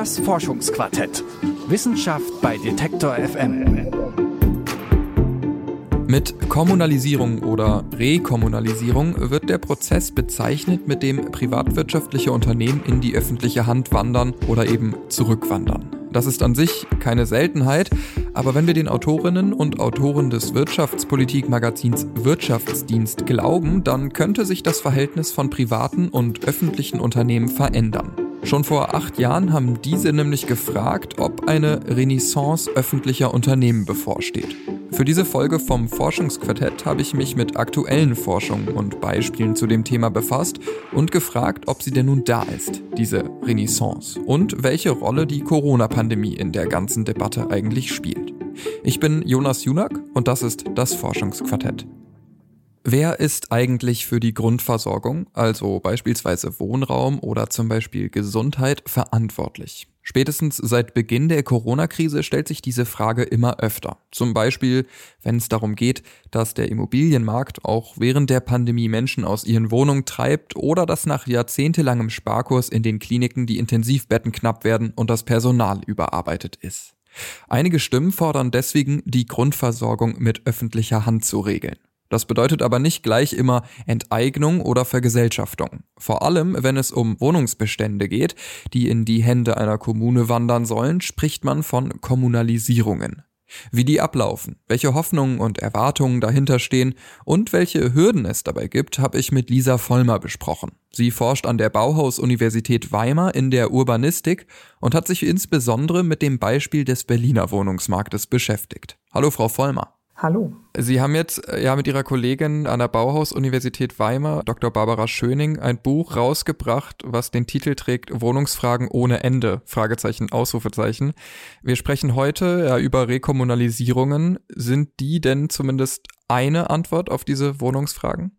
Das Forschungsquartett. Wissenschaft bei Detektor FM. Mit Kommunalisierung oder Rekommunalisierung wird der Prozess bezeichnet, mit dem privatwirtschaftliche Unternehmen in die öffentliche Hand wandern oder eben zurückwandern. Das ist an sich keine Seltenheit, aber wenn wir den Autorinnen und Autoren des Wirtschaftspolitikmagazins Wirtschaftsdienst glauben, dann könnte sich das Verhältnis von privaten und öffentlichen Unternehmen verändern. Schon vor acht Jahren haben diese nämlich gefragt, ob eine Renaissance öffentlicher Unternehmen bevorsteht. Für diese Folge vom Forschungsquartett habe ich mich mit aktuellen Forschungen und Beispielen zu dem Thema befasst und gefragt, ob sie denn nun da ist, diese Renaissance, und welche Rolle die Corona-Pandemie in der ganzen Debatte eigentlich spielt. Ich bin Jonas Junak und das ist das Forschungsquartett. Wer ist eigentlich für die Grundversorgung, also beispielsweise Wohnraum oder zum Beispiel Gesundheit, verantwortlich? Spätestens seit Beginn der Corona-Krise stellt sich diese Frage immer öfter. Zum Beispiel, wenn es darum geht, dass der Immobilienmarkt auch während der Pandemie Menschen aus ihren Wohnungen treibt oder dass nach jahrzehntelangem Sparkurs in den Kliniken die Intensivbetten knapp werden und das Personal überarbeitet ist. Einige Stimmen fordern deswegen, die Grundversorgung mit öffentlicher Hand zu regeln. Das bedeutet aber nicht gleich immer Enteignung oder Vergesellschaftung. Vor allem, wenn es um Wohnungsbestände geht, die in die Hände einer Kommune wandern sollen, spricht man von Kommunalisierungen. Wie die ablaufen, welche Hoffnungen und Erwartungen dahinter stehen und welche Hürden es dabei gibt, habe ich mit Lisa Vollmer besprochen. Sie forscht an der Bauhaus-Universität Weimar in der Urbanistik und hat sich insbesondere mit dem Beispiel des Berliner Wohnungsmarktes beschäftigt. Hallo, Frau Vollmer. Hallo. Sie haben jetzt äh, ja mit Ihrer Kollegin an der Bauhaus-Universität Weimar, Dr. Barbara Schöning, ein Buch rausgebracht, was den Titel trägt Wohnungsfragen ohne Ende, Fragezeichen, Ausrufezeichen. Wir sprechen heute ja über Rekommunalisierungen. Sind die denn zumindest eine Antwort auf diese Wohnungsfragen?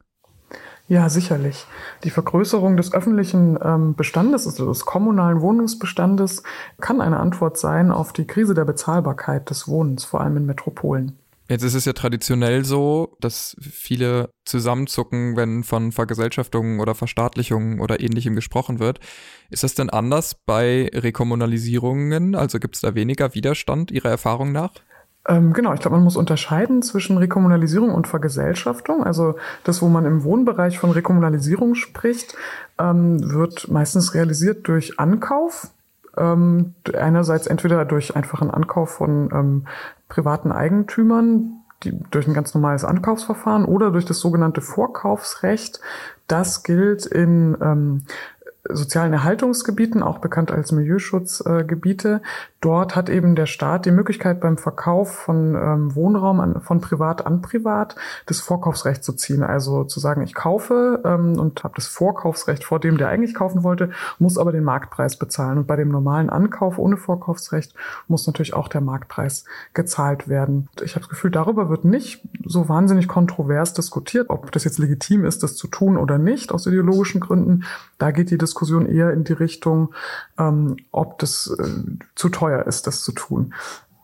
Ja, sicherlich. Die Vergrößerung des öffentlichen ähm, Bestandes, also des kommunalen Wohnungsbestandes, kann eine Antwort sein auf die Krise der Bezahlbarkeit des Wohnens, vor allem in Metropolen. Jetzt ist es ja traditionell so, dass viele zusammenzucken, wenn von Vergesellschaftungen oder Verstaatlichungen oder ähnlichem gesprochen wird. Ist das denn anders bei Rekommunalisierungen? Also gibt es da weniger Widerstand Ihrer Erfahrung nach? Ähm, genau, ich glaube, man muss unterscheiden zwischen Rekommunalisierung und Vergesellschaftung. Also das, wo man im Wohnbereich von Rekommunalisierung spricht, ähm, wird meistens realisiert durch Ankauf ähm, einerseits entweder durch einfachen Ankauf von ähm, privaten Eigentümern, die, durch ein ganz normales Ankaufsverfahren oder durch das sogenannte Vorkaufsrecht. Das gilt in ähm, sozialen Erhaltungsgebieten, auch bekannt als Milieuschutzgebiete. Dort hat eben der Staat die Möglichkeit beim Verkauf von ähm, Wohnraum an, von privat an privat das Vorkaufsrecht zu ziehen. Also zu sagen, ich kaufe ähm, und habe das Vorkaufsrecht vor dem, der eigentlich kaufen wollte, muss aber den Marktpreis bezahlen. Und bei dem normalen Ankauf ohne Vorkaufsrecht muss natürlich auch der Marktpreis gezahlt werden. Ich habe das Gefühl, darüber wird nicht so wahnsinnig kontrovers diskutiert, ob das jetzt legitim ist, das zu tun oder nicht, aus ideologischen Gründen. Da geht die Diskussion eher in die Richtung, ähm, ob das äh, zu teuer ist, das zu tun.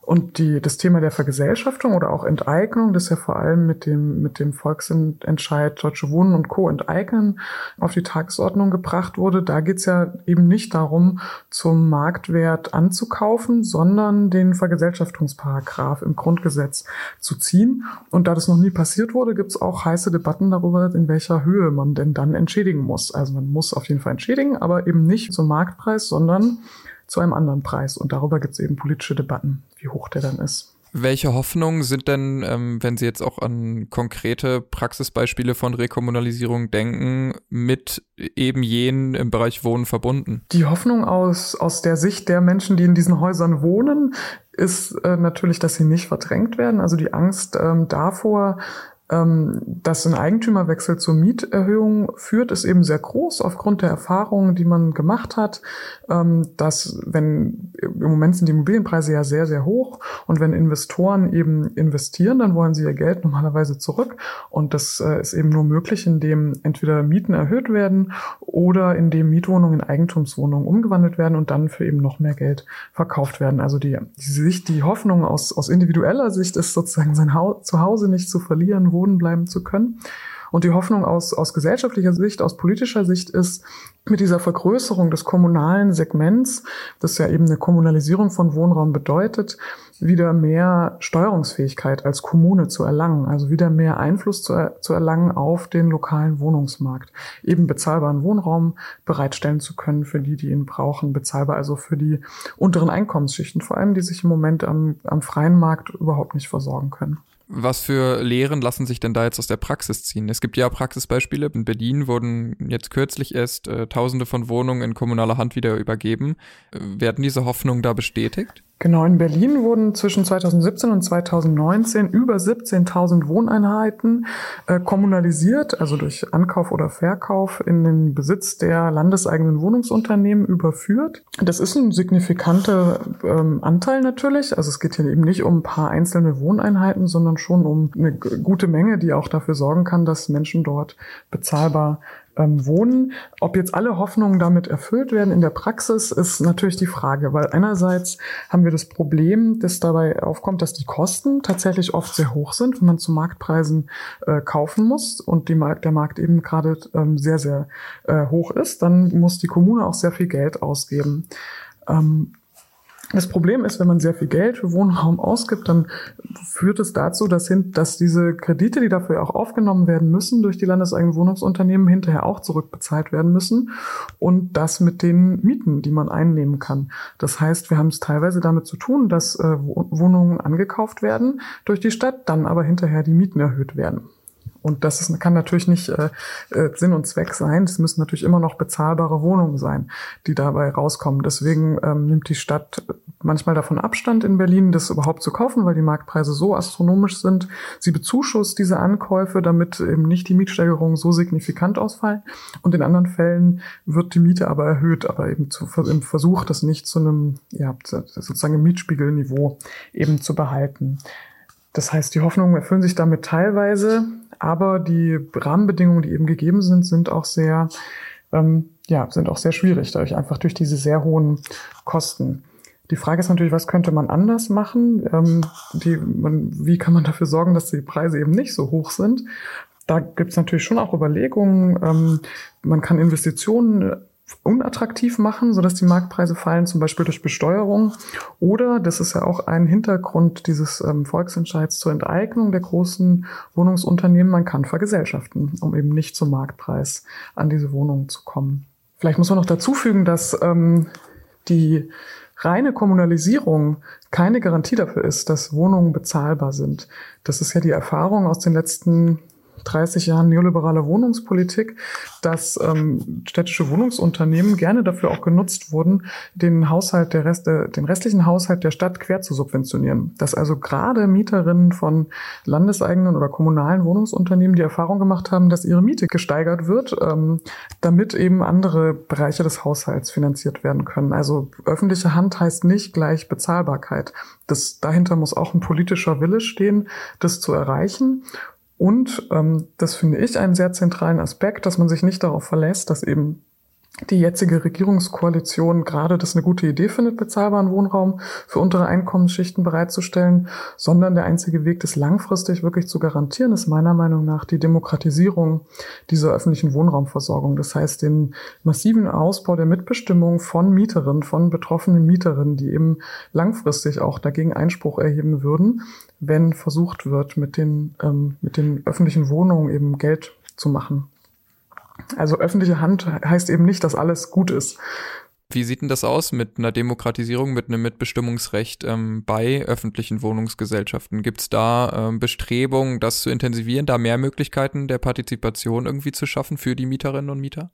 Und die, das Thema der Vergesellschaftung oder auch Enteignung, das ja vor allem mit dem, mit dem Volksentscheid Deutsche Wohnen und Co. enteignen auf die Tagesordnung gebracht wurde, da geht's ja eben nicht darum, zum Marktwert anzukaufen, sondern den Vergesellschaftungsparagraph im Grundgesetz zu ziehen. Und da das noch nie passiert wurde, gibt's auch heiße Debatten darüber, in welcher Höhe man denn dann entschädigen muss. Also man muss auf jeden Fall entschädigen, aber eben nicht zum Marktpreis, sondern zu einem anderen Preis. Und darüber gibt es eben politische Debatten, wie hoch der dann ist. Welche Hoffnungen sind denn, ähm, wenn Sie jetzt auch an konkrete Praxisbeispiele von Rekommunalisierung denken, mit eben jenen im Bereich Wohnen verbunden? Die Hoffnung aus, aus der Sicht der Menschen, die in diesen Häusern wohnen, ist äh, natürlich, dass sie nicht verdrängt werden. Also die Angst ähm, davor, dass ein Eigentümerwechsel zur Mieterhöhung führt, ist eben sehr groß aufgrund der Erfahrungen, die man gemacht hat, ähm, dass wenn im Moment sind die Immobilienpreise ja sehr, sehr hoch und wenn Investoren eben investieren, dann wollen sie ihr Geld normalerweise zurück und das äh, ist eben nur möglich, indem entweder Mieten erhöht werden oder indem Mietwohnungen in Eigentumswohnungen umgewandelt werden und dann für eben noch mehr Geld verkauft werden. Also die, die Sicht, die Hoffnung aus, aus individueller Sicht ist sozusagen sein Zuhause nicht zu verlieren, wohnen bleiben zu können. Und die Hoffnung aus, aus gesellschaftlicher Sicht, aus politischer Sicht ist, mit dieser Vergrößerung des kommunalen Segments, das ja eben eine Kommunalisierung von Wohnraum bedeutet, wieder mehr Steuerungsfähigkeit als Kommune zu erlangen, also wieder mehr Einfluss zu, zu erlangen auf den lokalen Wohnungsmarkt, eben bezahlbaren Wohnraum bereitstellen zu können für die, die ihn brauchen, bezahlbar also für die unteren Einkommensschichten, vor allem die sich im Moment am, am freien Markt überhaupt nicht versorgen können. Was für Lehren lassen sich denn da jetzt aus der Praxis ziehen? Es gibt ja Praxisbeispiele. In Berlin wurden jetzt kürzlich erst äh, Tausende von Wohnungen in kommunaler Hand wieder übergeben. Äh, werden diese Hoffnungen da bestätigt? Genau, in Berlin wurden zwischen 2017 und 2019 über 17.000 Wohneinheiten äh, kommunalisiert, also durch Ankauf oder Verkauf in den Besitz der landeseigenen Wohnungsunternehmen überführt. Das ist ein signifikanter ähm, Anteil natürlich. Also es geht hier eben nicht um ein paar einzelne Wohneinheiten, sondern schon um eine gute Menge, die auch dafür sorgen kann, dass Menschen dort bezahlbar ähm, Wohnen. Ob jetzt alle Hoffnungen damit erfüllt werden in der Praxis, ist natürlich die Frage, weil einerseits haben wir das Problem, dass dabei aufkommt, dass die Kosten tatsächlich oft sehr hoch sind, wenn man zu Marktpreisen äh, kaufen muss und Markt, der Markt eben gerade ähm, sehr, sehr äh, hoch ist, dann muss die Kommune auch sehr viel Geld ausgeben. Ähm, das Problem ist, wenn man sehr viel Geld für Wohnraum ausgibt, dann führt es dazu, dass, hin, dass diese Kredite, die dafür auch aufgenommen werden müssen durch die landeseigenen Wohnungsunternehmen, hinterher auch zurückbezahlt werden müssen. Und das mit den Mieten, die man einnehmen kann. Das heißt, wir haben es teilweise damit zu tun, dass äh, Wohnungen angekauft werden durch die Stadt, dann aber hinterher die Mieten erhöht werden. Und das ist, kann natürlich nicht äh, äh, Sinn und Zweck sein. Es müssen natürlich immer noch bezahlbare Wohnungen sein, die dabei rauskommen. Deswegen ähm, nimmt die Stadt manchmal davon Abstand in Berlin, das überhaupt zu kaufen, weil die Marktpreise so astronomisch sind. Sie bezuschusst diese Ankäufe, damit eben nicht die Mietsteigerungen so signifikant ausfallen. Und in anderen Fällen wird die Miete aber erhöht, aber eben zu, im Versuch, das nicht zu einem, ja, sozusagen Mietspiegelniveau eben zu behalten. Das heißt, die Hoffnungen erfüllen sich damit teilweise, aber die Rahmenbedingungen, die eben gegeben sind, sind auch sehr, ähm, ja, sind auch sehr schwierig, dadurch einfach durch diese sehr hohen Kosten. Die Frage ist natürlich, was könnte man anders machen? Ähm, die, man, wie kann man dafür sorgen, dass die Preise eben nicht so hoch sind? Da gibt es natürlich schon auch Überlegungen. Ähm, man kann Investitionen unattraktiv machen, sodass die Marktpreise fallen, zum Beispiel durch Besteuerung. Oder, das ist ja auch ein Hintergrund dieses ähm, Volksentscheids zur Enteignung der großen Wohnungsunternehmen, man kann vergesellschaften, um eben nicht zum Marktpreis an diese Wohnungen zu kommen. Vielleicht muss man noch dazu fügen, dass ähm, die reine Kommunalisierung keine Garantie dafür ist, dass Wohnungen bezahlbar sind. Das ist ja die Erfahrung aus den letzten 30 Jahren neoliberaler Wohnungspolitik, dass ähm, städtische Wohnungsunternehmen gerne dafür auch genutzt wurden, den Haushalt der Rest, äh, den restlichen Haushalt der Stadt quer zu subventionieren. Dass also gerade Mieterinnen von landeseigenen oder kommunalen Wohnungsunternehmen die Erfahrung gemacht haben, dass ihre Miete gesteigert wird, ähm, damit eben andere Bereiche des Haushalts finanziert werden können. Also öffentliche Hand heißt nicht gleich Bezahlbarkeit. Das, dahinter muss auch ein politischer Wille stehen, das zu erreichen. Und ähm, das finde ich einen sehr zentralen Aspekt, dass man sich nicht darauf verlässt, dass eben die jetzige Regierungskoalition gerade das eine gute Idee findet, bezahlbaren Wohnraum für untere Einkommensschichten bereitzustellen, sondern der einzige Weg, das langfristig wirklich zu garantieren, ist meiner Meinung nach die Demokratisierung dieser öffentlichen Wohnraumversorgung. Das heißt, den massiven Ausbau der Mitbestimmung von Mieterinnen, von betroffenen Mieterinnen, die eben langfristig auch dagegen Einspruch erheben würden, wenn versucht wird, mit den, ähm, mit den öffentlichen Wohnungen eben Geld zu machen. Also öffentliche Hand heißt eben nicht, dass alles gut ist. Wie sieht denn das aus mit einer Demokratisierung, mit einem Mitbestimmungsrecht ähm, bei öffentlichen Wohnungsgesellschaften? Gibt es da ähm, Bestrebungen, das zu intensivieren, da mehr Möglichkeiten der Partizipation irgendwie zu schaffen für die Mieterinnen und Mieter?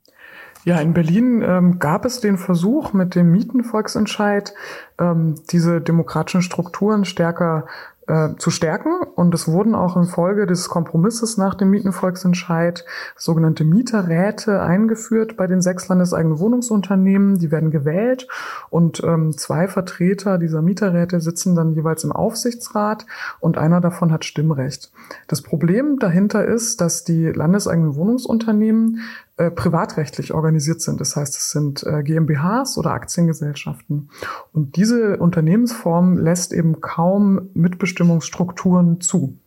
Ja, in Berlin ähm, gab es den Versuch mit dem Mietenvolksentscheid, ähm, diese demokratischen Strukturen stärker äh, zu stärken. Und es wurden auch in Folge des Kompromisses nach dem Mietenvolksentscheid sogenannte Mieterräte eingeführt bei den sechs landeseigenen Wohnungsunternehmen. Die werden gewählt und ähm, zwei Vertreter dieser Mieterräte sitzen dann jeweils im Aufsichtsrat und einer davon hat Stimmrecht. Das Problem dahinter ist, dass die landeseigenen Wohnungsunternehmen äh, privatrechtlich organisiert sind. Das heißt, es sind äh, GmbHs oder Aktiengesellschaften. Und diese Unternehmensform lässt eben kaum Mitbestimmungsstrukturen zu.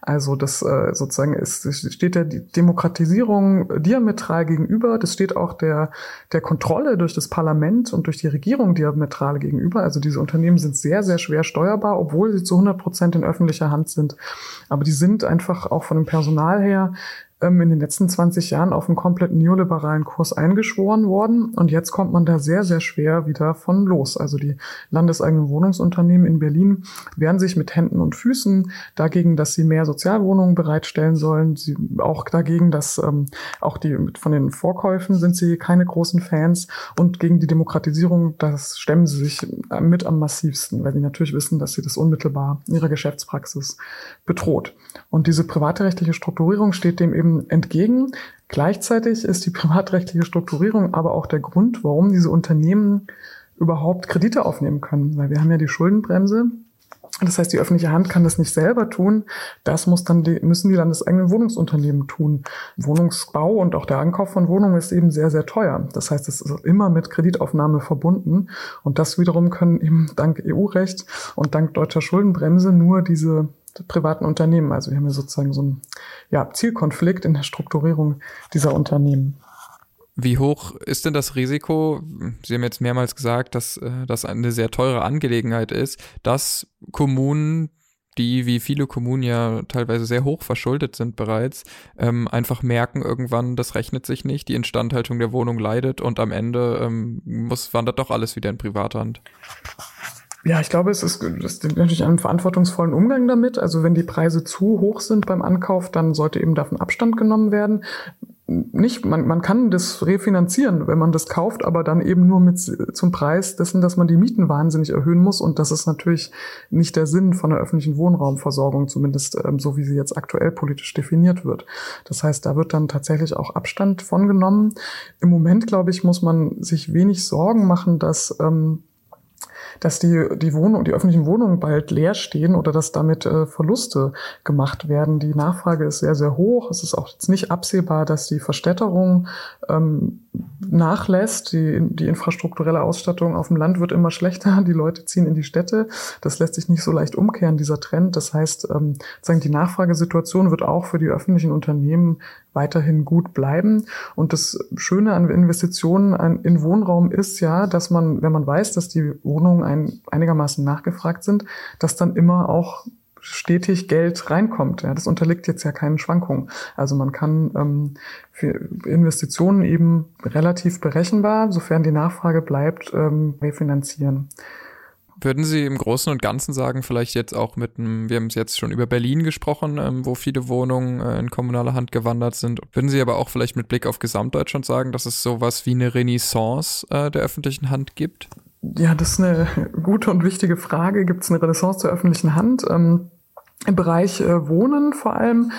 Also das äh, sozusagen ist, steht der Demokratisierung diametral gegenüber. Das steht auch der, der Kontrolle durch das Parlament und durch die Regierung diametral gegenüber. Also diese Unternehmen sind sehr, sehr schwer steuerbar, obwohl sie zu 100 Prozent in öffentlicher Hand sind. Aber die sind einfach auch von dem Personal her ähm, in den letzten 20 Jahren auf einen komplett neoliberalen Kurs eingeschworen worden. Und jetzt kommt man da sehr, sehr schwer wieder von los. Also die landeseigenen Wohnungsunternehmen in Berlin wehren sich mit Händen und Füßen dagegen, dass sie mehr Sozialwohnungen bereitstellen sollen. Sie auch dagegen, dass ähm, auch die von den Vorkäufen sind sie keine großen Fans. Und gegen die Demokratisierung, das stemmen sie sich mit am massivsten, weil sie natürlich wissen, dass sie das unmittelbar in ihrer Geschäftspraxis bedroht. Und diese privatrechtliche Strukturierung steht dem eben dem entgegen. Gleichzeitig ist die privatrechtliche Strukturierung aber auch der Grund, warum diese Unternehmen überhaupt Kredite aufnehmen können, weil wir haben ja die Schuldenbremse. Das heißt, die öffentliche Hand kann das nicht selber tun. Das muss dann die, müssen die landeseigenen Wohnungsunternehmen tun. Wohnungsbau und auch der Ankauf von Wohnungen ist eben sehr, sehr teuer. Das heißt, es ist immer mit Kreditaufnahme verbunden. Und das wiederum können eben dank EU-Recht und dank deutscher Schuldenbremse nur diese privaten Unternehmen. Also wir haben ja sozusagen so einen ja, Zielkonflikt in der Strukturierung dieser Unternehmen. Wie hoch ist denn das Risiko? Sie haben jetzt mehrmals gesagt, dass äh, das eine sehr teure Angelegenheit ist, dass Kommunen, die wie viele Kommunen ja teilweise sehr hoch verschuldet sind bereits, ähm, einfach merken irgendwann, das rechnet sich nicht, die Instandhaltung der Wohnung leidet und am Ende ähm, muss, wandert doch alles wieder in Privathand. Ja, ich glaube, es ist, es ist natürlich einen verantwortungsvollen Umgang damit. Also wenn die Preise zu hoch sind beim Ankauf, dann sollte eben davon Abstand genommen werden. Nicht, man, man kann das refinanzieren, wenn man das kauft, aber dann eben nur mit zum Preis dessen, dass man die Mieten wahnsinnig erhöhen muss. Und das ist natürlich nicht der Sinn von der öffentlichen Wohnraumversorgung, zumindest ähm, so wie sie jetzt aktuell politisch definiert wird. Das heißt, da wird dann tatsächlich auch Abstand von genommen. Im Moment, glaube ich, muss man sich wenig Sorgen machen, dass ähm, dass die, die Wohnung, die öffentlichen Wohnungen bald leer stehen oder dass damit äh, Verluste gemacht werden. Die Nachfrage ist sehr, sehr hoch. Es ist auch jetzt nicht absehbar, dass die Verstädterung ähm, nachlässt. Die, die infrastrukturelle Ausstattung auf dem Land wird immer schlechter. Die Leute ziehen in die Städte. Das lässt sich nicht so leicht umkehren, dieser Trend. Das heißt, ähm, sagen, die Nachfragesituation wird auch für die öffentlichen Unternehmen weiterhin gut bleiben. Und das Schöne an Investitionen in Wohnraum ist ja, dass man, wenn man weiß, dass die Wohnungen ein, einigermaßen nachgefragt sind, dass dann immer auch stetig Geld reinkommt. Ja, das unterliegt jetzt ja keinen Schwankungen. Also man kann ähm, für Investitionen eben relativ berechenbar, sofern die Nachfrage bleibt, ähm, refinanzieren. Würden Sie im Großen und Ganzen sagen, vielleicht jetzt auch mit einem, wir haben es jetzt schon über Berlin gesprochen, ähm, wo viele Wohnungen äh, in kommunaler Hand gewandert sind. Würden Sie aber auch vielleicht mit Blick auf Gesamtdeutschland sagen, dass es sowas wie eine Renaissance äh, der öffentlichen Hand gibt? Ja, das ist eine gute und wichtige Frage. Gibt es eine Renaissance der öffentlichen Hand? Ähm, Im Bereich äh, Wohnen vor allem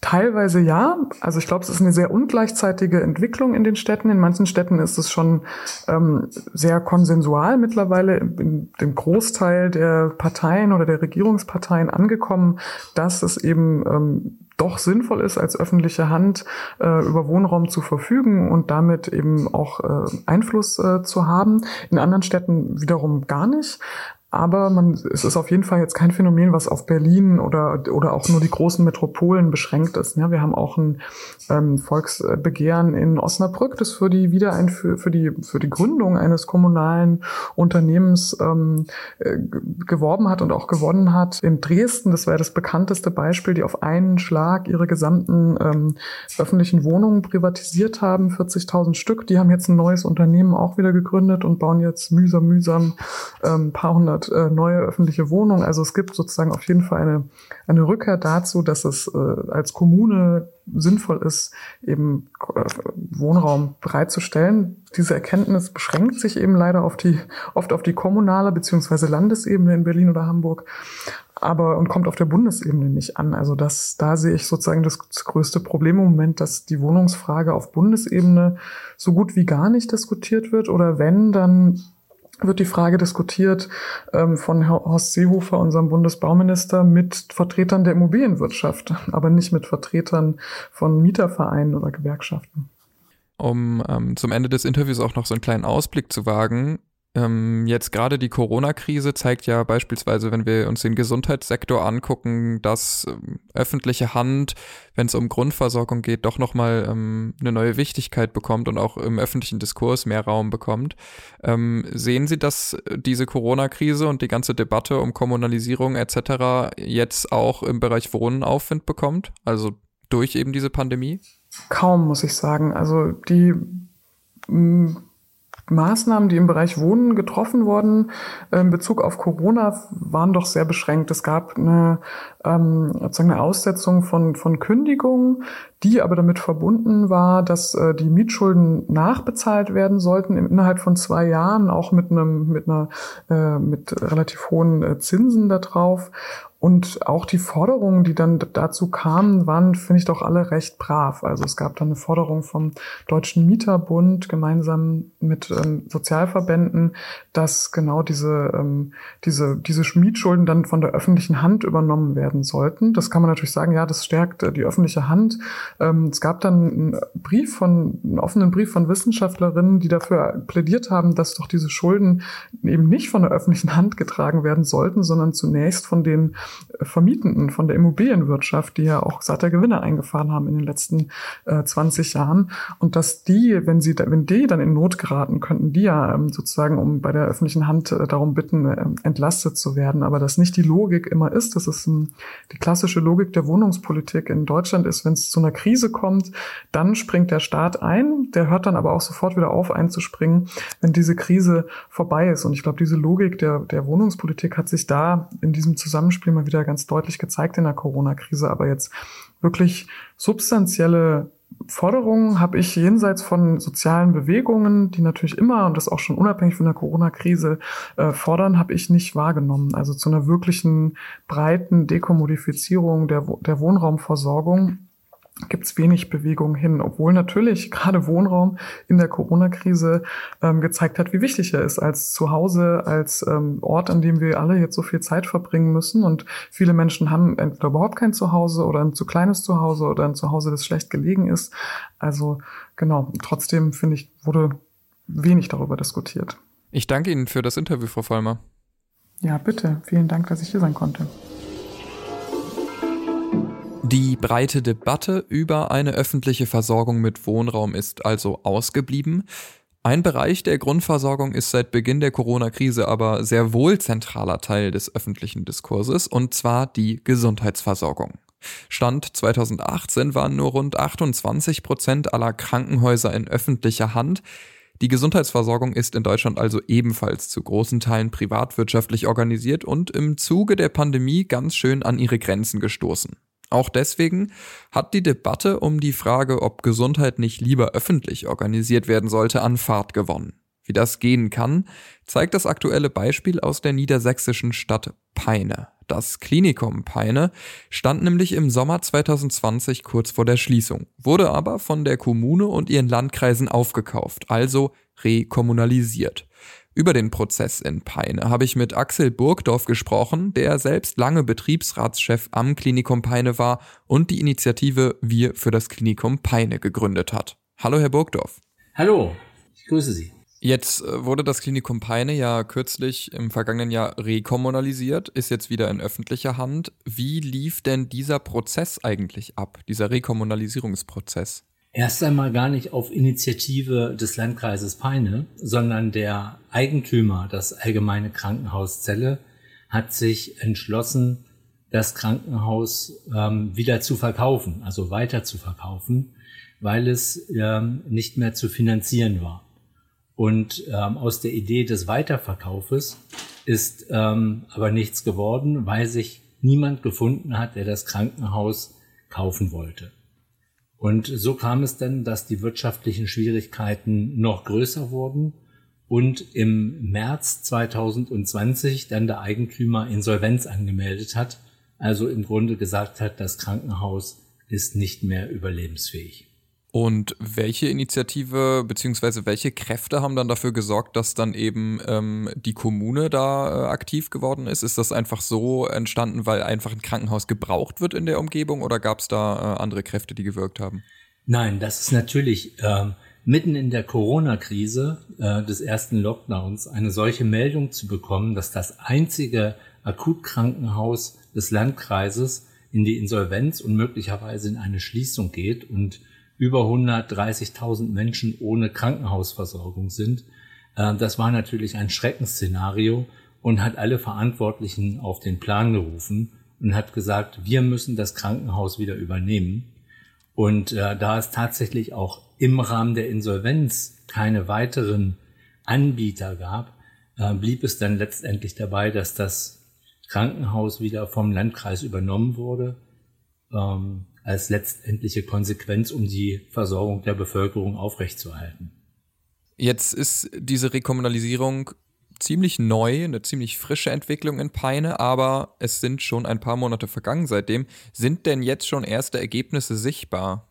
Teilweise ja. Also ich glaube, es ist eine sehr ungleichzeitige Entwicklung in den Städten. In manchen Städten ist es schon ähm, sehr konsensual mittlerweile in dem Großteil der Parteien oder der Regierungsparteien angekommen, dass es eben ähm, doch sinnvoll ist, als öffentliche Hand äh, über Wohnraum zu verfügen und damit eben auch äh, Einfluss äh, zu haben. In anderen Städten wiederum gar nicht. Aber man, es ist auf jeden Fall jetzt kein Phänomen, was auf Berlin oder, oder auch nur die großen Metropolen beschränkt ist. Ja, wir haben auch ein ähm, Volksbegehren in Osnabrück, das für die Wiedereinführung, für die, für die Gründung eines kommunalen Unternehmens ähm, äh, geworben hat und auch gewonnen hat. In Dresden, das war das bekannteste Beispiel, die auf einen Schlag ihre gesamten ähm, öffentlichen Wohnungen privatisiert haben, 40.000 Stück. Die haben jetzt ein neues Unternehmen auch wieder gegründet und bauen jetzt mühsam, mühsam ähm, paar hundert 500 äh, neue öffentliche Wohnungen. Also es gibt sozusagen auf jeden Fall eine, eine Rückkehr dazu, dass es äh, als Kommune sinnvoll ist, eben äh, Wohnraum bereitzustellen. Diese Erkenntnis beschränkt sich eben leider auf die, oft auf die kommunale beziehungsweise Landesebene in Berlin oder Hamburg aber und kommt auf der Bundesebene nicht an. Also das, da sehe ich sozusagen das, größte Problem im Moment, dass die Wohnungsfrage auf Bundesebene so gut wie gar nicht diskutiert wird oder wenn, dann wird die Frage diskutiert ähm, von Horst Seehofer, unserem Bundesbauminister, mit Vertretern der Immobilienwirtschaft, aber nicht mit Vertretern von Mietervereinen oder Gewerkschaften. Um ähm, zum Ende des Interviews auch noch so einen kleinen Ausblick zu wagen, Ähm, jetzt gerade die Corona-Krise zeigt ja beispielsweise, wenn wir uns den Gesundheitssektor angucken, dass ähm, öffentliche Hand, wenn es um Grundversorgung geht, doch nochmal ähm, eine neue Wichtigkeit bekommt und auch im öffentlichen Diskurs mehr Raum bekommt. Ähm, sehen Sie, dass diese Corona-Krise und die ganze Debatte um Kommunalisierung etc. jetzt auch im Bereich Wohnen Aufwind bekommt? Also durch eben diese Pandemie? Kaum, muss ich sagen. Also die Maßnahmen, die im Bereich Wohnen getroffen wurden äh, in Bezug auf Corona, waren doch sehr beschränkt. Es gab eine, ähm, sozusagen eine Aussetzung von, von Kündigungen, die aber damit verbunden war, dass äh, die Mietschulden nachbezahlt werden sollten innerhalb von zwei Jahren, auch mit einem mit einer äh, mit relativ hohen äh, Zinsen da drauf. Und auch die Forderungen, die dann dazu kamen, waren, finde ich, doch alle recht brav. Also es gab dann eine Forderung vom Deutschen Mieterbund gemeinsam mit ähm, Sozialverbänden, dass genau diese, ähm, diese, diese Mietschulden dann von der öffentlichen Hand übernommen werden sollten. Das kann man natürlich sagen, ja, das stärkt äh, die öffentliche Hand. Ähm, es gab dann einen Brief von, einen offenen Brief von Wissenschaftlerinnen, die dafür plädiert haben, dass doch diese Schulden eben nicht von der öffentlichen Hand getragen werden sollten, sondern zunächst von den Vermietenden, von der Immobilienwirtschaft, die ja auch satte Gewinne eingefahren haben in den letzten äh, 20 Jahren. Und dass die, wenn sie, wenn die dann in Not geraten, könnten die ja ähm, sozusagen, um bei der öffentlichen Hand äh, darum bitten, äh, entlastet zu werden. Aber dass nicht die Logik immer ist, das ist ähm, die klassische Logik der Wohnungspolitik in Deutschland ist, wenn es zu einer Krise kommt, dann springt der Staat ein, der hört dann aber auch sofort wieder auf einzuspringen, wenn diese Krise vorbei ist. Und ich glaube, diese Logik der, der Wohnungspolitik hat sich da in diesem Zusammenspiel mal wieder ganz deutlich gezeigt in der Corona-Krise. Aber jetzt wirklich substanzielle Forderungen habe ich jenseits von sozialen Bewegungen, die natürlich immer und das auch schon unabhängig von der Corona-Krise äh, fordern, habe ich nicht wahrgenommen. Also zu einer wirklichen breiten Dekommodifizierung der, der Wohnraumversorgung gibt es wenig Bewegung hin, obwohl natürlich gerade Wohnraum in der Corona-Krise ähm, gezeigt hat, wie wichtig er ist als Zuhause, als ähm, Ort, an dem wir alle jetzt so viel Zeit verbringen müssen. Und viele Menschen haben entweder überhaupt kein Zuhause oder ein zu kleines Zuhause oder ein Zuhause, das schlecht gelegen ist. Also genau, trotzdem finde ich, wurde wenig darüber diskutiert. Ich danke Ihnen für das Interview, Frau Vollmer. Ja, bitte. Vielen Dank, dass ich hier sein konnte. Die breite Debatte über eine öffentliche Versorgung mit Wohnraum ist also ausgeblieben. Ein Bereich der Grundversorgung ist seit Beginn der Corona-Krise aber sehr wohl zentraler Teil des öffentlichen Diskurses, und zwar die Gesundheitsversorgung. Stand 2018 waren nur rund 28 Prozent aller Krankenhäuser in öffentlicher Hand. Die Gesundheitsversorgung ist in Deutschland also ebenfalls zu großen Teilen privatwirtschaftlich organisiert und im Zuge der Pandemie ganz schön an ihre Grenzen gestoßen. Auch deswegen hat die Debatte um die Frage, ob Gesundheit nicht lieber öffentlich organisiert werden sollte, an Fahrt gewonnen. Wie das gehen kann, zeigt das aktuelle Beispiel aus der niedersächsischen Stadt Peine. Das Klinikum Peine stand nämlich im Sommer 2020 kurz vor der Schließung, wurde aber von der Kommune und ihren Landkreisen aufgekauft, also rekommunalisiert. Über den Prozess in Peine habe ich mit Axel Burgdorf gesprochen, der selbst lange Betriebsratschef am Klinikum Peine war und die Initiative Wir für das Klinikum Peine gegründet hat. Hallo, Herr Burgdorf. Hallo, ich grüße Sie. Jetzt äh, wurde das Klinikum Peine ja kürzlich im vergangenen Jahr rekommunalisiert, ist jetzt wieder in öffentlicher Hand. Wie lief denn dieser Prozess eigentlich ab, dieser Rekommunalisierungsprozess? Erst einmal gar nicht auf Initiative des Landkreises Peine, sondern der Eigentümer, das Allgemeine Krankenhaus Celle, hat sich entschlossen, das Krankenhaus ähm, wieder zu verkaufen, also weiter zu verkaufen, weil es ähm, nicht mehr zu finanzieren war. Und ähm, aus der Idee des Weiterverkaufes ist ähm, aber nichts geworden, weil sich niemand gefunden hat, der das Krankenhaus kaufen wollte. Und so kam es dann, dass die wirtschaftlichen Schwierigkeiten noch größer wurden und im März 2020 dann der Eigentümer Insolvenz angemeldet hat, also im Grunde gesagt hat, das Krankenhaus ist nicht mehr überlebensfähig. Und welche Initiative beziehungsweise welche Kräfte haben dann dafür gesorgt, dass dann eben ähm, die Kommune da äh, aktiv geworden ist? Ist das einfach so entstanden, weil einfach ein Krankenhaus gebraucht wird in der Umgebung oder gab es da äh, andere Kräfte, die gewirkt haben? Nein, das ist natürlich ähm, mitten in der Corona-Krise äh, des ersten Lockdowns eine solche Meldung zu bekommen, dass das einzige Akutkrankenhaus des Landkreises in die Insolvenz und möglicherweise in eine Schließung geht und über 130.000 Menschen ohne Krankenhausversorgung sind. Äh, das war natürlich ein Schreckensszenario und hat alle Verantwortlichen auf den Plan gerufen und hat gesagt, wir müssen das Krankenhaus wieder übernehmen. Und äh, da es tatsächlich auch im Rahmen der Insolvenz keine weiteren Anbieter gab, äh, blieb es dann letztendlich dabei, dass das Krankenhaus wieder vom Landkreis übernommen wurde, ähm, als letztendliche Konsequenz, um die Versorgung der Bevölkerung aufrechtzuerhalten. Jetzt ist diese Rekommunalisierung ziemlich neu, eine ziemlich frische Entwicklung in Peine, aber es sind schon ein paar Monate vergangen seitdem. Sind denn jetzt schon erste Ergebnisse sichtbar?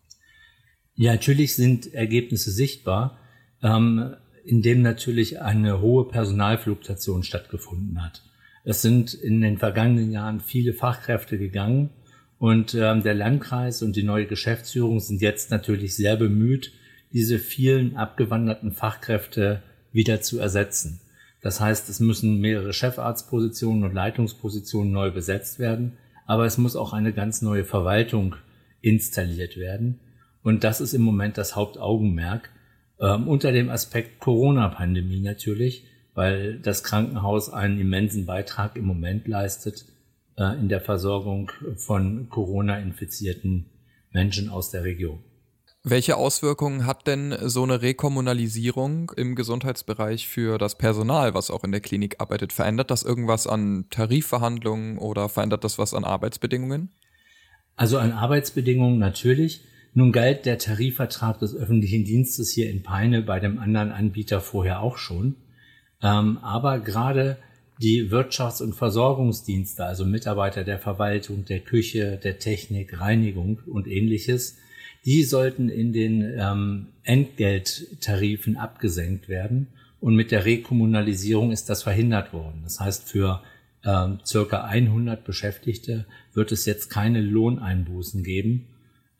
Ja, natürlich sind Ergebnisse sichtbar, ähm, indem natürlich eine hohe Personalfluktuation stattgefunden hat. Es sind in den vergangenen Jahren viele Fachkräfte gegangen und ähm, der Landkreis und die neue Geschäftsführung sind jetzt natürlich sehr bemüht, diese vielen abgewanderten Fachkräfte wieder zu ersetzen. Das heißt, es müssen mehrere Chefarztpositionen und Leitungspositionen neu besetzt werden, aber es muss auch eine ganz neue Verwaltung installiert werden. Und das ist im Moment das Hauptaugenmerk, ähm, unter dem Aspekt Corona-Pandemie natürlich, weil das Krankenhaus einen immensen Beitrag im Moment leistet in der Versorgung von Corona-infizierten Menschen aus der Region. Welche Auswirkungen hat denn so eine Rekommunalisierung im Gesundheitsbereich für das Personal, was auch in der Klinik arbeitet? Verändert das irgendwas an Tarifverhandlungen oder verändert das was an Arbeitsbedingungen? Also an Arbeitsbedingungen natürlich. Nun galt der Tarifvertrag des öffentlichen Dienstes hier in Peine bei dem anderen Anbieter vorher auch schon. Ähm, aber gerade die Wirtschafts- und Versorgungsdienste, also Mitarbeiter der Verwaltung, der Küche, der Technik, Reinigung und ähnliches, die sollten in den ähm, Entgelttarifen abgesenkt werden. Und mit der Rekommunalisierung ist das verhindert worden. Das heißt, für ähm, circa 100 Beschäftigte wird es jetzt keine Lohneinbußen geben,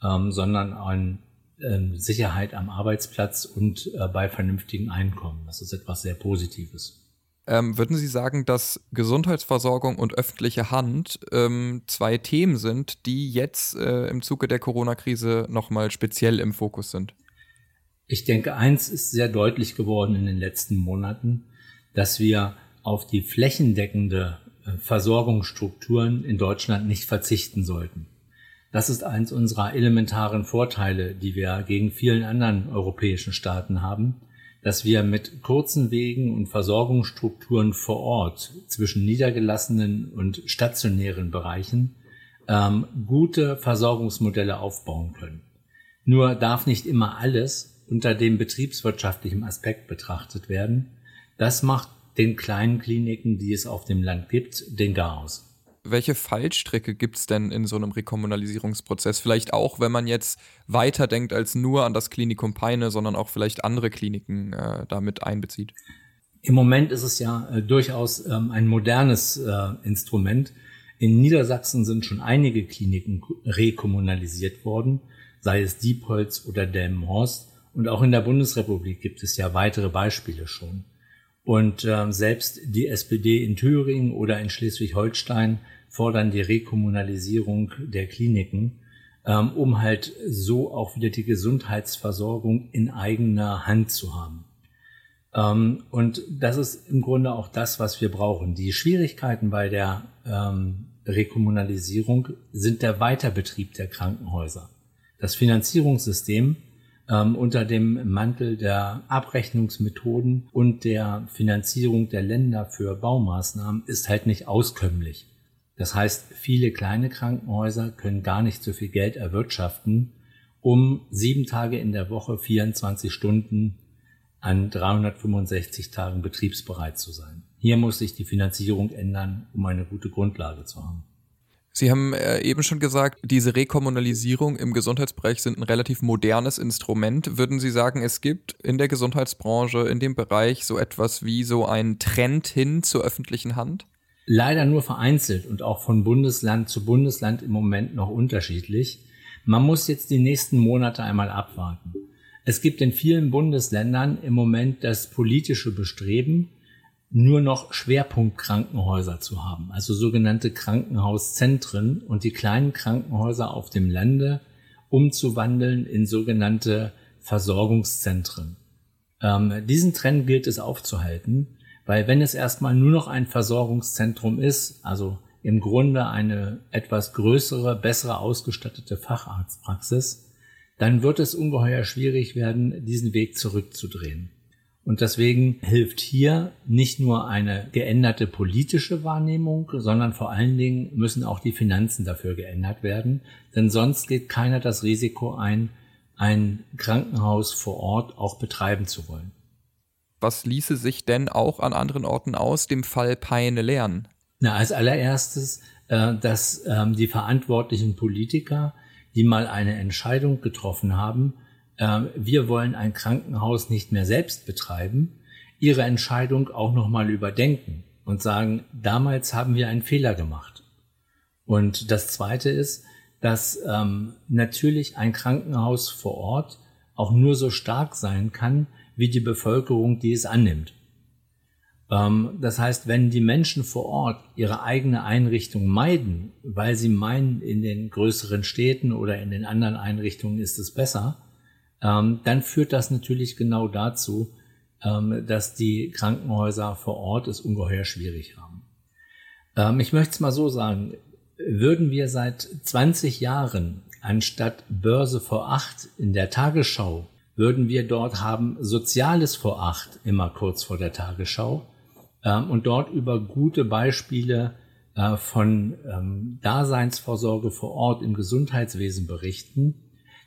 ähm, sondern ein, ähm, Sicherheit am Arbeitsplatz und äh, bei vernünftigen Einkommen. Das ist etwas sehr Positives. Ähm, würden Sie sagen, dass Gesundheitsversorgung und öffentliche Hand ähm, zwei Themen sind, die jetzt äh, im Zuge der Corona-Krise nochmal speziell im Fokus sind? Ich denke, eins ist sehr deutlich geworden in den letzten Monaten, dass wir auf die flächendeckende äh, Versorgungsstrukturen in Deutschland nicht verzichten sollten. Das ist eins unserer elementaren Vorteile, die wir gegen vielen anderen europäischen Staaten haben dass wir mit kurzen Wegen und Versorgungsstrukturen vor Ort zwischen niedergelassenen und stationären Bereichen ähm, gute Versorgungsmodelle aufbauen können. Nur darf nicht immer alles unter dem betriebswirtschaftlichen Aspekt betrachtet werden. Das macht den kleinen Kliniken, die es auf dem Land gibt, den Garaus welche Fallstricke gibt es denn in so einem Rekommunalisierungsprozess? Vielleicht auch, wenn man jetzt weiterdenkt als nur an das Klinikum Peine, sondern auch vielleicht andere Kliniken äh, damit einbezieht. Im Moment ist es ja äh, durchaus ähm, ein modernes äh, Instrument. In Niedersachsen sind schon einige Kliniken rekommunalisiert worden, sei es Diepholz oder Delmenhorst. Und auch in der Bundesrepublik gibt es ja weitere Beispiele schon. Und äh, selbst die SPD in Thüringen oder in Schleswig-Holstein fordern die Rekommunalisierung der Kliniken, ähm, um halt so auch wieder die Gesundheitsversorgung in eigener Hand zu haben. Ähm, und das ist im Grunde auch das, was wir brauchen. Die Schwierigkeiten bei der ähm, Rekommunalisierung sind der Weiterbetrieb der Krankenhäuser. Das Finanzierungssystem ähm, unter dem Mantel der Abrechnungsmethoden und der Finanzierung der Länder für Baumaßnahmen ist halt nicht auskömmlich. Das heißt, viele kleine Krankenhäuser können gar nicht so viel Geld erwirtschaften, um sieben Tage in der Woche 24 Stunden an 365 Tagen betriebsbereit zu sein. Hier muss sich die Finanzierung ändern, um eine gute Grundlage zu haben. Sie haben äh, eben schon gesagt, diese Rekommunalisierung im Gesundheitsbereich sind ein relativ modernes Instrument. Würden Sie sagen, es gibt in der Gesundheitsbranche, in dem Bereich so etwas wie so einen Trend hin zur öffentlichen Hand? Leider nur vereinzelt und auch von Bundesland zu Bundesland im Moment noch unterschiedlich. Man muss jetzt die nächsten Monate einmal abwarten. Es gibt in vielen Bundesländern im Moment das politische Bestreben, nur noch Schwerpunktkrankenhäuser zu haben, also sogenannte Krankenhauszentren und die kleinen Krankenhäuser auf dem Lande umzuwandeln in sogenannte Versorgungszentren. Ähm, diesen Trend gilt es aufzuhalten, weil wenn es erstmal nur noch ein Versorgungszentrum ist, also im Grunde eine etwas größere, bessere ausgestattete Facharztpraxis, dann wird es ungeheuer schwierig werden, diesen Weg zurückzudrehen. Und deswegen hilft hier nicht nur eine geänderte politische Wahrnehmung, sondern vor allen Dingen müssen auch die Finanzen dafür geändert werden, denn sonst geht keiner das Risiko ein, ein Krankenhaus vor Ort auch betreiben zu wollen. Was ließe sich denn auch an anderen Orten aus dem Fall Peine lernen? Na, als allererstes, äh, dass ähm, die verantwortlichen Politiker, die mal eine Entscheidung getroffen haben, ähm, wir wollen ein Krankenhaus nicht mehr selbst betreiben, ihre Entscheidung auch nochmal überdenken und sagen, damals haben wir einen Fehler gemacht. Und das Zweite ist, dass ähm, natürlich ein Krankenhaus vor Ort auch nur so stark sein kann, wie die Bevölkerung, die es annimmt. Ähm, das heißt, wenn die Menschen vor Ort ihre eigene Einrichtung meiden, weil sie meinen, in den größeren Städten oder in den anderen Einrichtungen ist es besser, ähm, dann führt das natürlich genau dazu, ähm, dass die Krankenhäuser vor Ort es ungeheuer schwierig haben. Ich möchte es mal so sagen, würden wir seit 20 Jahren anstatt Börse vor acht in der Tagesschau, würden wir dort haben Soziales vor acht immer kurz vor der Tagesschau ähm, und dort über gute Beispiele äh, von ähm, Daseinsvorsorge vor Ort im Gesundheitswesen berichten,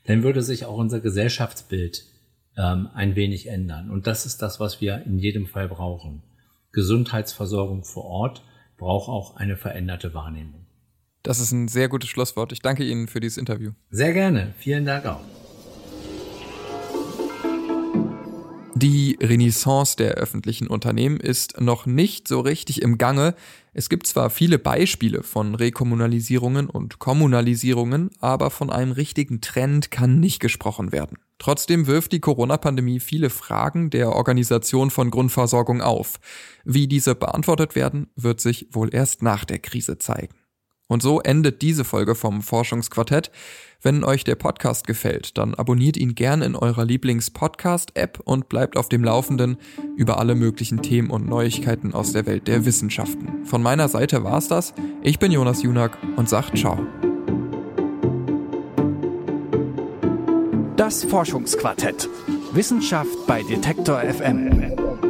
dann würde sich auch unser Gesellschaftsbild ähm, ein wenig ändern. Und das ist das, was wir in jedem Fall brauchen. Gesundheitsversorgung vor Ort braucht auch eine veränderte Wahrnehmung. Das ist ein sehr gutes Schlusswort. Ich danke Ihnen für dieses Interview. Sehr gerne. Vielen Dank auch. Die Renaissance der öffentlichen Unternehmen ist noch nicht so richtig im Gange. Es gibt zwar viele Beispiele von Rekommunalisierungen und Kommunalisierungen, aber von einem richtigen Trend kann nicht gesprochen werden. Trotzdem wirft die Corona-Pandemie viele Fragen der Organisation von Grundversorgung auf. Wie diese beantwortet werden, wird sich wohl erst nach der Krise zeigen. Und so endet diese Folge vom Forschungsquartett. Wenn euch der Podcast gefällt, dann abonniert ihn gern in eurer Lieblings-Podcast-App und bleibt auf dem Laufenden über alle möglichen Themen und Neuigkeiten aus der Welt der Wissenschaften. Von meiner Seite war's das. Ich bin Jonas Junak und sag ciao. Das Forschungsquartett. Wissenschaft bei Detektor FM.